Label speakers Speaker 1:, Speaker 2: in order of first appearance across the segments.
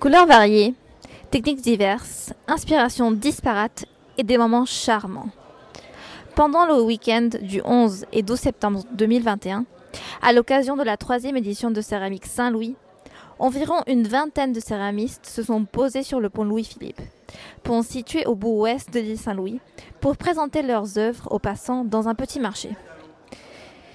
Speaker 1: Couleurs variées, techniques diverses, inspirations disparates et des moments charmants. Pendant le week-end du 11 et 12 septembre 2021, à l'occasion de la troisième édition de Céramique Saint-Louis, environ une vingtaine de céramistes se sont posés sur le pont Louis-Philippe, pont situé au bout ouest de l'île Saint-Louis, pour présenter leurs œuvres aux passants dans un petit marché.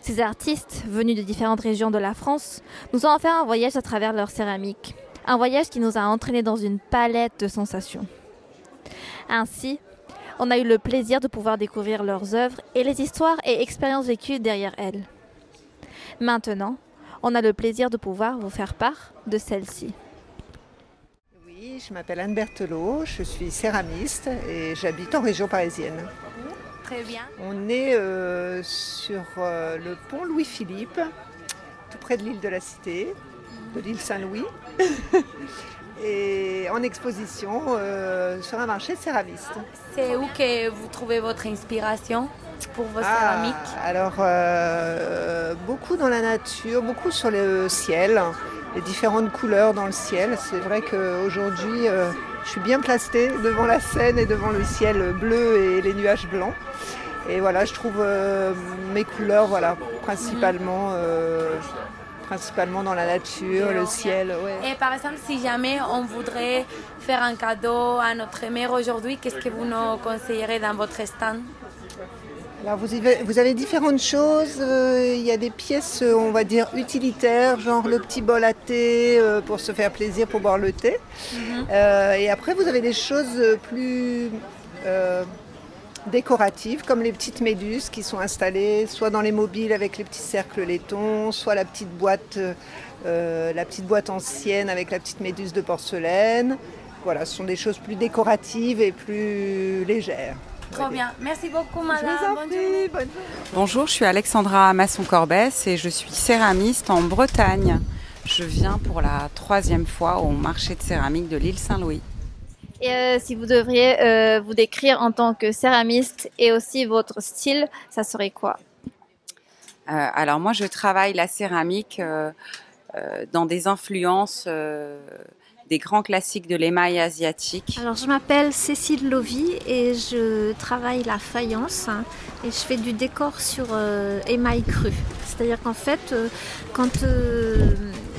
Speaker 1: Ces artistes, venus de différentes régions de la France, nous ont fait un voyage à travers leur céramique, un voyage qui nous a entraînés dans une palette de sensations. Ainsi, on a eu le plaisir de pouvoir découvrir leurs œuvres et les histoires et expériences vécues derrière elles. Maintenant, on a le plaisir de pouvoir vous faire part de celle-ci.
Speaker 2: Oui, je m'appelle Anne Berthelot, je suis céramiste et j'habite en région parisienne.
Speaker 1: Très bien.
Speaker 2: On est euh, sur euh, le pont Louis-Philippe, tout près de l'île de la Cité, de l'île Saint-Louis, et en exposition euh, sur un marché de céramistes.
Speaker 3: C'est où que vous trouvez votre inspiration pour vos
Speaker 2: Ah,
Speaker 3: céramiques
Speaker 2: alors, euh, beaucoup dans la nature, beaucoup sur le ciel, les différentes couleurs dans le ciel. C'est vrai qu'aujourd'hui, euh, je suis bien placée devant la Seine et devant le ciel bleu et les nuages blancs. Et voilà, je trouve mes couleurs, voilà, principalement, principalement dans la nature, le ciel. ouais.
Speaker 3: Et par exemple, si jamais on voudrait faire un cadeau à notre mère aujourd'hui, qu'est-ce que vous nous conseillerez dans votre stand?
Speaker 2: Alors vous avez, vous avez différentes choses. Euh, Il y a des pièces, euh, on va dire, utilitaires, genre le petit bol à thé euh, pour se faire plaisir pour boire le thé. Euh, et après, vous avez des choses plus décoratives, comme les petites méduses qui sont installées soit dans les mobiles avec les petits cercles laitons, soit la petite boîte, euh, la petite boîte ancienne avec la petite méduse de porcelaine. Voilà, ce sont des choses plus décoratives et plus légères.
Speaker 3: Trop bien. Merci beaucoup,
Speaker 2: Je
Speaker 3: madame.
Speaker 2: vous en
Speaker 3: Bonne
Speaker 2: prie,
Speaker 3: journée.
Speaker 2: bonne
Speaker 4: Bonjour, je suis Alexandra Masson-Corbès et je suis céramiste en Bretagne. Je viens pour la troisième fois au marché de céramique de l'île Saint-Louis.
Speaker 1: Et euh, si vous devriez euh, vous décrire en tant que céramiste et aussi votre style, ça serait quoi?
Speaker 4: Euh, alors moi, je travaille la céramique euh, euh, dans des influences euh, des grands classiques de l'émail asiatique.
Speaker 5: Alors, je m'appelle Cécile Lovy et je travaille la faïence hein, et je fais du décor sur euh, émail cru. C'est-à-dire qu'en fait, euh, quand euh,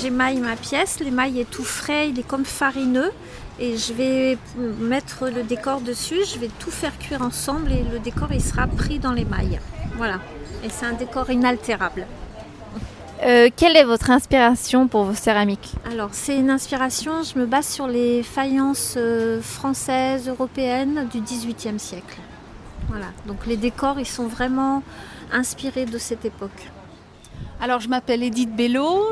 Speaker 5: j'émaille ma pièce, l'émail est tout frais, il est comme farineux et je vais mettre le décor dessus, je vais tout faire cuire ensemble et le décor il sera pris dans l'émail. Voilà. Et c'est un décor inaltérable.
Speaker 1: Euh, Quelle est votre inspiration pour vos céramiques
Speaker 5: Alors, c'est une inspiration, je me base sur les faïences euh, françaises, européennes du XVIIIe siècle. Voilà, donc les décors, ils sont vraiment inspirés de cette époque.
Speaker 6: Alors, je m'appelle Edith Bello.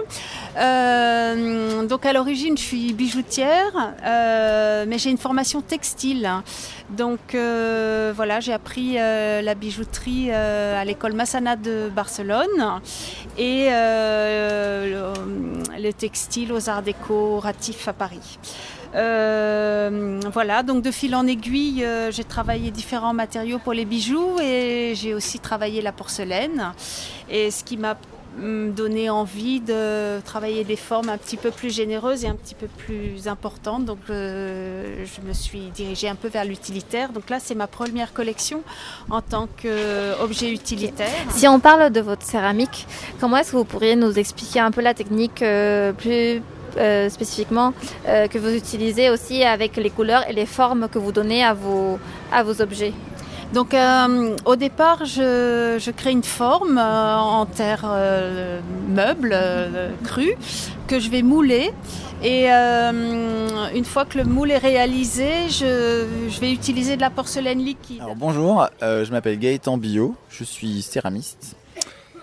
Speaker 6: Euh, donc, à l'origine, je suis bijoutière, euh, mais j'ai une formation textile. Donc, euh, voilà, j'ai appris la bijouterie à l'école Massana de Barcelone et le, le textile aux Arts Déco Ratif à Paris. Voilà, donc de fil en aiguille, j'ai travaillé différents matériaux pour les bijoux et j'ai aussi travaillé la porcelaine. Et ce qui m'a donné envie de travailler des formes un petit peu plus généreuses et un petit peu plus importantes. Donc euh, je me suis dirigée un peu vers l'utilitaire. Donc là, c'est ma première collection en tant qu'objet utilitaire.
Speaker 1: Si on parle de votre céramique, comment est-ce que vous pourriez nous expliquer un peu la technique euh, plus euh, spécifiquement que vous utilisez aussi avec les couleurs et les formes que vous donnez à vos, à vos objets?
Speaker 6: Donc euh, au départ, je, je crée une forme euh, en terre euh, meuble euh, crue que je vais mouler. Et euh, une fois que le moule est réalisé, je, je vais utiliser de la porcelaine liquide.
Speaker 7: Alors bonjour, euh, je m'appelle Gaëtan Billot, je suis céramiste,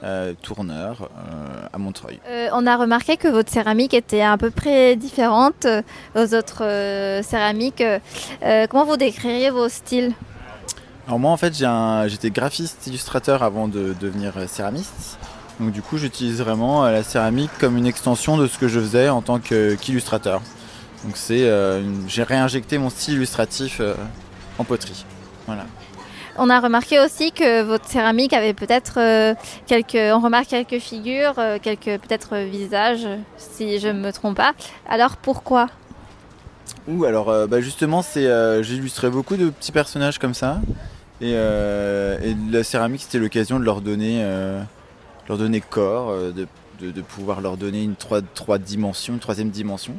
Speaker 7: euh, tourneur euh, à Montreuil.
Speaker 1: Euh, on a remarqué que votre céramique était à peu près différente aux autres euh, céramiques. Euh, comment vous décririez vos styles?
Speaker 7: Alors moi en fait j'étais graphiste illustrateur avant de devenir euh, céramiste. Donc du coup j'utilise vraiment euh, la céramique comme une extension de ce que je faisais en tant qu'illustrateur. Donc c'est euh, une- j'ai réinjecté mon style illustratif euh, en poterie. Voilà.
Speaker 1: On a remarqué aussi que votre céramique avait peut-être euh, quelques, on remarque quelques figures, quelques peut-être visages, si je ne me trompe pas. Alors pourquoi?
Speaker 7: Ou alors, bah, justement, c'est j'ai illustré beaucoup de petits personnages comme ça. Et, la céramique, c'était l'occasion de leur donner, leur donner corps, de, de, pouvoir leur donner une trois, trois dimensions, une troisième dimension.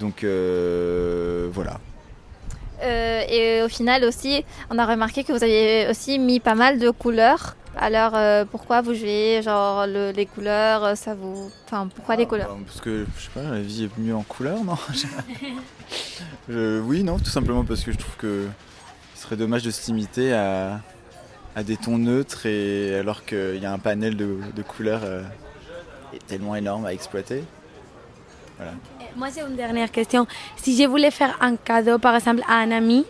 Speaker 7: Donc voilà.
Speaker 1: Euh, et au final aussi, on a remarqué que vous avez aussi mis pas mal de couleurs. Alors euh, pourquoi vous jouez genre les couleurs euh, Ça vous, enfin pourquoi les couleurs?
Speaker 7: Parce que je sais pas, la vie est mieux en couleurs, non? Oui, non, tout simplement parce que je trouve que serait dommage de se limiter à, des tons neutres et alors qu'il y a un panel de, de couleurs tellement énorme à exploiter.
Speaker 3: Voilà. Moi, j'ai une dernière question. Si je voulais faire un cadeau, par exemple, à un ami,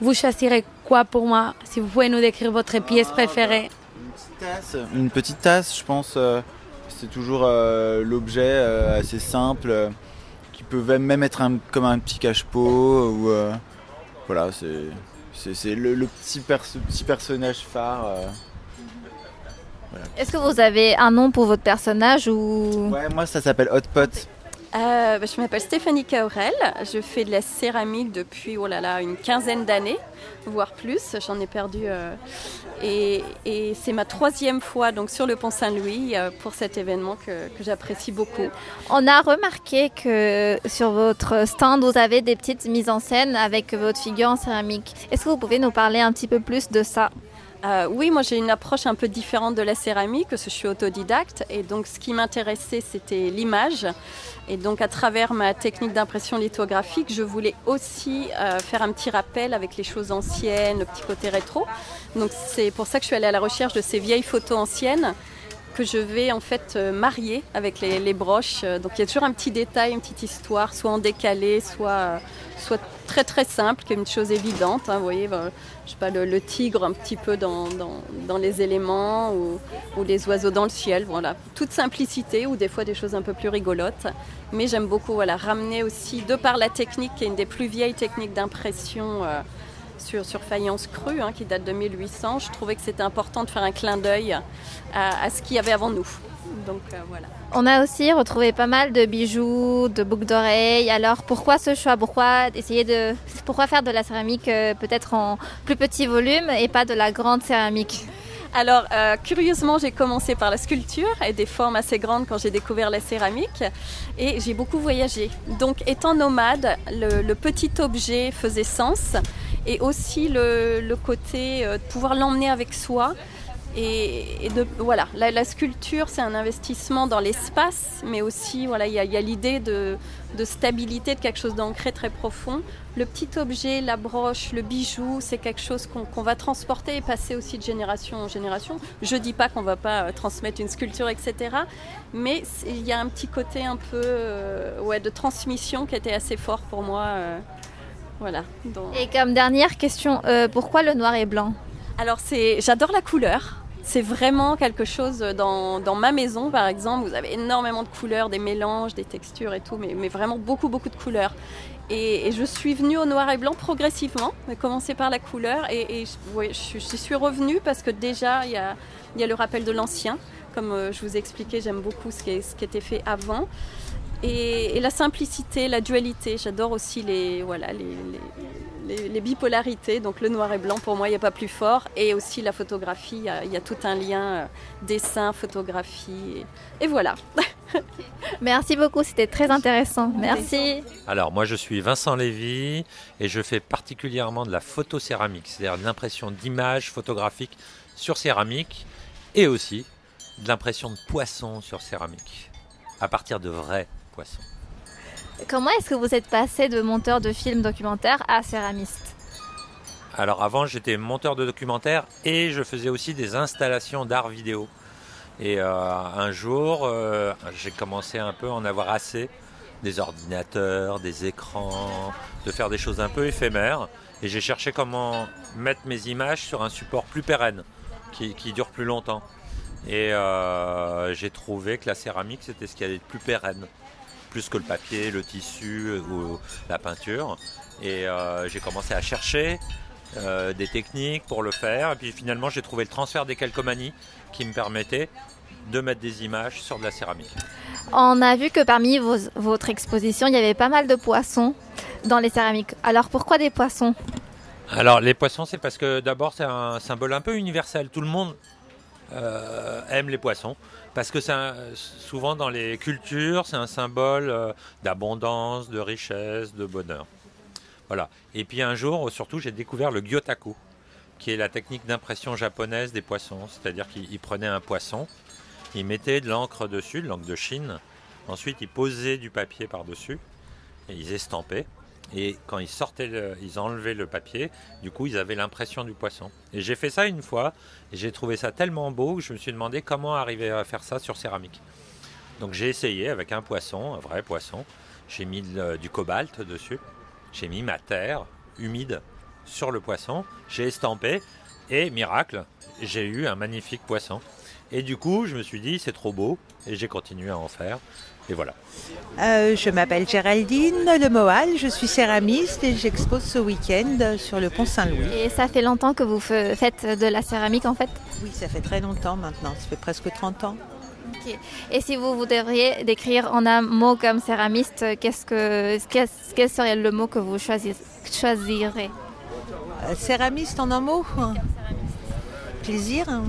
Speaker 3: vous choisirez quoi pour moi? Si vous pouvez nous décrire votre pièce ah, préférée.
Speaker 7: Une petite tasse, une petite tasse je pense. Euh, c'est toujours euh, l'objet euh, assez simple, qui peut même être comme un petit cache-pot. Ou, voilà, c'est le, le, petit, petit personnage phare.
Speaker 1: Est-ce que vous avez un nom pour votre personnage ou?
Speaker 7: Ouais, moi ça s'appelle Hot Pot.
Speaker 8: Euh, bah, je m'appelle Stéphanie Caurel. Je fais de la céramique depuis oh là là, une quinzaine d'années, voire plus. J'en ai perdu. Euh, et, c'est ma troisième fois donc, sur le Pont Saint-Louis euh, pour cet événement que, que j'apprécie beaucoup.
Speaker 1: On a remarqué que sur votre stand, vous avez des petites mises en scène avec votre figure en céramique. Est-ce que vous pouvez nous parler un petit peu plus de ça?
Speaker 8: Euh, oui, moi j'ai une approche un peu différente de la céramique, que je suis autodidacte. Et donc ce qui m'intéressait, c'était l'image. Et donc à travers ma technique d'impression lithographique, je voulais aussi euh, faire un petit rappel avec les choses anciennes, le petit côté rétro. Donc c'est pour ça que je suis allée à la recherche de ces vieilles photos anciennes que je vais en fait euh, marier avec les, broches. Donc il y a toujours un petit détail, une petite histoire, soit en décalé, soit, soit très très simple, qui est une chose évidente. Hein, vous voyez, je sais pas, le, tigre un petit peu dans, dans, les éléments ou, ou, les oiseaux dans le ciel. Voilà, toute simplicité ou des fois des choses un peu plus rigolotes. Mais j'aime beaucoup voilà, ramener aussi, de par la technique, qui est une des plus vieilles techniques d'impression. Euh, sur, sur, faïence crue, hein, qui date de 1800, je trouvais que c'était important de faire un clin d'œil à, à ce qu'il y avait avant nous. Donc euh, voilà.
Speaker 1: On a aussi retrouvé pas mal de bijoux, de boucles d'oreilles. Alors pourquoi ce choix? Pourquoi essayer de pourquoi faire de la céramique euh, peut-être en plus petit volume et pas de la grande céramique?
Speaker 8: Alors, euh, curieusement, j'ai commencé par la sculpture et des formes assez grandes quand j'ai découvert la céramique. Et j'ai beaucoup voyagé. Donc, étant nomade, le, petit objet faisait sens. Et aussi le, côté de pouvoir l'emmener avec soi. Et, de, voilà, la, sculpture, c'est un investissement dans l'espace, mais aussi, voilà, il y a, l'idée de, stabilité, de quelque chose d'ancré très profond. Le petit objet, la broche, le bijou, c'est quelque chose qu'on va transporter et passer aussi de génération en génération. Je dis pas qu'on va pas euh, transmettre une sculpture, etc. Mais il y a un petit côté un peu euh, ouais, de transmission qui était assez fort pour moi. Euh, voilà.
Speaker 1: Et comme dernière question, pourquoi le noir et blanc
Speaker 8: alors j'adore la couleur. C'est vraiment quelque chose dans, ma maison, par exemple. Vous avez énormément de couleurs, des mélanges, des textures et tout, mais, vraiment beaucoup, beaucoup de couleurs. Et, je suis venue au noir et blanc progressivement. J'ai commencé par la couleur et, je, suis revenue parce que déjà, il y a, le rappel de l'ancien. Comme euh, je vous ai expliqué, j'aime beaucoup ce qui, ce qui était fait avant. Et, la simplicité, la dualité. J'adore aussi les, voilà, les, les, bipolarités, donc le noir et blanc pour moi il n'y a pas plus fort, et aussi la photographie, il y, a tout un lien euh, dessin, photographie, et, voilà.
Speaker 1: Merci beaucoup, c'était très intéressant. Merci.
Speaker 9: Alors moi je suis Vincent Lévy et je fais particulièrement de la photocéramique, c'est-à-dire l'impression d'images photographiques sur céramique et aussi de l'impression de poissons sur céramique, à partir de vrais poissons.
Speaker 1: Comment est-ce que vous êtes passé de monteur de films documentaires à céramiste
Speaker 9: Alors avant j'étais monteur de documentaires et je faisais aussi des installations d'art vidéo. Et euh, un jour euh, j'ai commencé un peu à en avoir assez des ordinateurs, des écrans, de faire des choses un peu éphémères. Et j'ai cherché comment mettre mes images sur un support plus pérenne, qui, dure plus longtemps. Et euh, j'ai trouvé que la céramique, c'était ce qui allait être plus pérenne plus que le papier, le tissu euh, ou la peinture. Et euh, j'ai commencé à chercher euh, des techniques pour le faire. Et puis finalement, j'ai trouvé le transfert des calcomanies qui me permettait de mettre des images sur de la céramique.
Speaker 1: On a vu que parmi votre exposition, il y avait pas mal de poissons. dans les céramiques. Alors pourquoi des poissons?
Speaker 9: Alors les poissons, c'est parce que d'abord c'est un symbole un peu universel. Tout le monde euh, aime les poissons parce que souvent dans les cultures, c'est un symbole euh, d'abondance, de richesse, de bonheur. Voilà. Et puis un jour, surtout, j'ai découvert le gyotaku, qui est la technique d'impression japonaise des poissons. C'est-à-dire qu'il prenait un poisson, il mettait de l'encre dessus, de l'encre de Chine. Ensuite, il posait du papier par-dessus et ils estampaient. Et quand ils sortaient, ils enlevaient le papier, du coup, ils avaient l'impression du poisson. Et j'ai fait ça une fois, et j'ai trouvé ça tellement beau que je me suis demandé comment arriver à faire ça sur céramique. Donc j'ai essayé avec un poisson, un vrai poisson. J'ai mis du cobalt dessus. J'ai mis ma terre humide sur le poisson. J'ai estampé, et miracle, j'ai eu un magnifique poisson. Et du coup, je me suis dit, c'est trop beau, et j'ai continué à en faire. Et voilà.
Speaker 10: Euh, je m'appelle Géraldine Lemoal, je suis céramiste et j'expose ce week-end sur le pont Saint-Louis.
Speaker 1: Et ça fait longtemps que vous faites de la céramique en fait?
Speaker 10: Oui, ça fait très longtemps maintenant, ça fait presque 30 ans.
Speaker 1: Et si vous, vous devriez décrire en un mot comme céramiste, qu'est-ce que, quel serait le mot que vous choisirez?
Speaker 10: Euh, Céramiste en un mot? Plaisir. Hein.